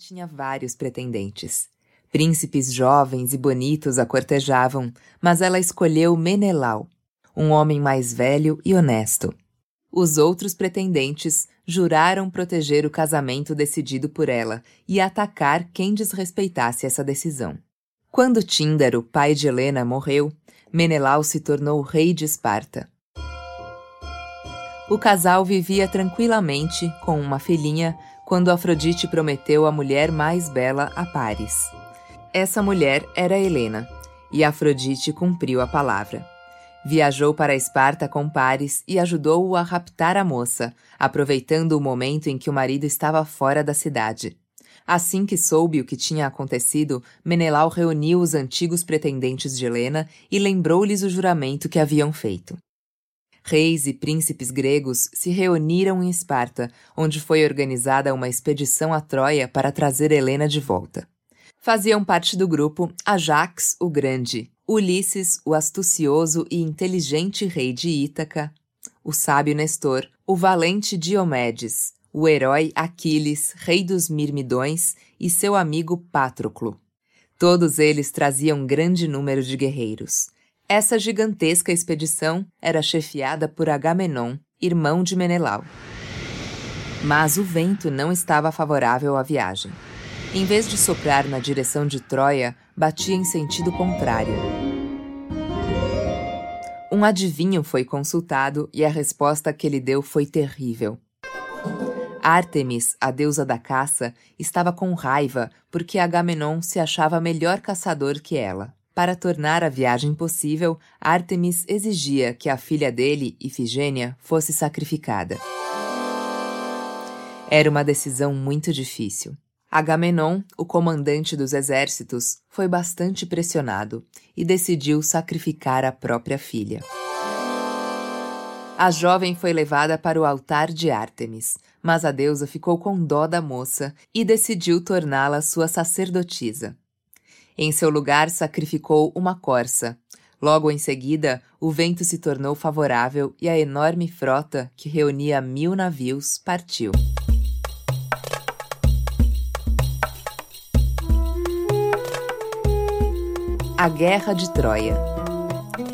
tinha vários pretendentes. Príncipes jovens e bonitos a cortejavam, mas ela escolheu Menelau, um homem mais velho e honesto. Os outros pretendentes juraram proteger o casamento decidido por ela e atacar quem desrespeitasse essa decisão. Quando Tíndaro, pai de Helena, morreu, Menelau se tornou rei de Esparta. O casal vivia tranquilamente com uma filhinha quando Afrodite prometeu a mulher mais bela a Paris. Essa mulher era Helena, e Afrodite cumpriu a palavra. Viajou para Esparta com Paris e ajudou-o a raptar a moça, aproveitando o momento em que o marido estava fora da cidade. Assim que soube o que tinha acontecido, Menelau reuniu os antigos pretendentes de Helena e lembrou-lhes o juramento que haviam feito. Reis e príncipes gregos se reuniram em Esparta, onde foi organizada uma expedição a Troia para trazer Helena de volta. Faziam parte do grupo Ajax o Grande, Ulisses, o astucioso e inteligente rei de Ítaca, o sábio Nestor, o valente Diomedes, o herói Aquiles, rei dos Mirmidões, e seu amigo Patroclo. Todos eles traziam grande número de guerreiros. Essa gigantesca expedição era chefiada por Agamenon, irmão de Menelau. Mas o vento não estava favorável à viagem. Em vez de soprar na direção de Troia, batia em sentido contrário. Um adivinho foi consultado e a resposta que ele deu foi terrível. Ártemis, a deusa da caça, estava com raiva porque Agamenon se achava melhor caçador que ela. Para tornar a viagem possível, Ártemis exigia que a filha dele, Ifigênia, fosse sacrificada. Era uma decisão muito difícil. Agamenon, o comandante dos exércitos, foi bastante pressionado e decidiu sacrificar a própria filha. A jovem foi levada para o altar de Ártemis, mas a deusa ficou com dó da moça e decidiu torná-la sua sacerdotisa. Em seu lugar, sacrificou uma corça. Logo em seguida, o vento se tornou favorável e a enorme frota, que reunia mil navios, partiu. A Guerra de Troia.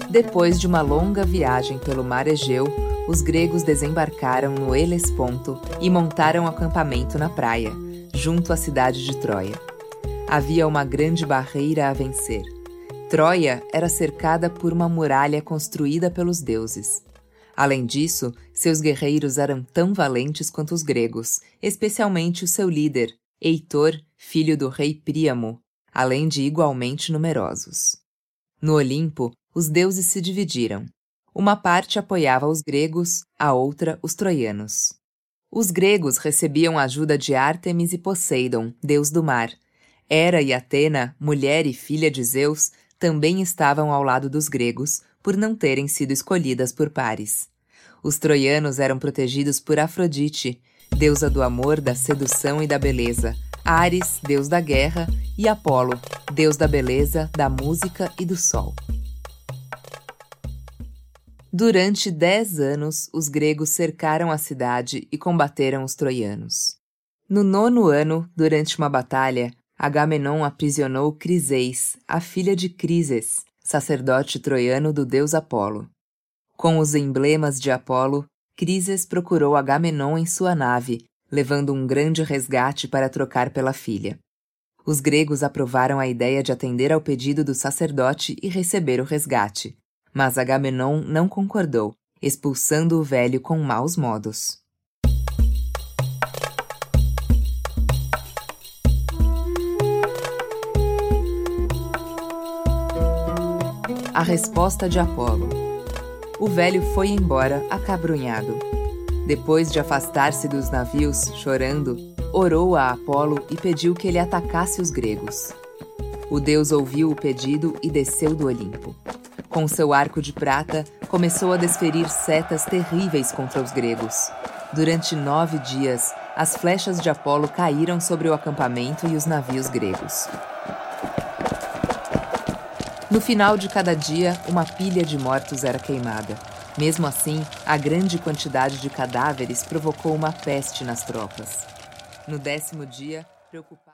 Depois de uma longa viagem pelo mar Egeu, os gregos desembarcaram no Helesponto e montaram acampamento na praia, junto à cidade de Troia. Havia uma grande barreira a vencer. Troia era cercada por uma muralha construída pelos deuses. Além disso, seus guerreiros eram tão valentes quanto os gregos, especialmente o seu líder, Heitor, filho do rei Príamo, além de igualmente numerosos. No Olimpo, os deuses se dividiram. Uma parte apoiava os gregos, a outra os troianos. Os gregos recebiam a ajuda de Ártemis e Poseidon, deus do mar. Hera e Atena, mulher e filha de Zeus, também estavam ao lado dos gregos, por não terem sido escolhidas por pares. Os troianos eram protegidos por Afrodite, deusa do amor, da sedução e da beleza, Ares, deus da guerra, e Apolo, deus da beleza, da música e do sol. Durante dez anos, os gregos cercaram a cidade e combateram os troianos. No nono ano, durante uma batalha, Agamenon aprisionou Criseis, a filha de Crises, sacerdote troiano do deus Apolo. Com os emblemas de Apolo, Crises procurou Agamenon em sua nave levando um grande resgate para trocar pela filha. Os gregos aprovaram a ideia de atender ao pedido do sacerdote e receber o resgate, mas Agamenon não concordou, expulsando o velho com maus modos. A resposta de Apolo. O velho foi embora acabrunhado. Depois de afastar-se dos navios, chorando, orou a Apolo e pediu que ele atacasse os gregos. O deus ouviu o pedido e desceu do Olimpo. Com seu arco de prata, começou a desferir setas terríveis contra os gregos. Durante nove dias, as flechas de Apolo caíram sobre o acampamento e os navios gregos. No final de cada dia, uma pilha de mortos era queimada. Mesmo assim, a grande quantidade de cadáveres provocou uma peste nas tropas. No décimo dia, preocupado.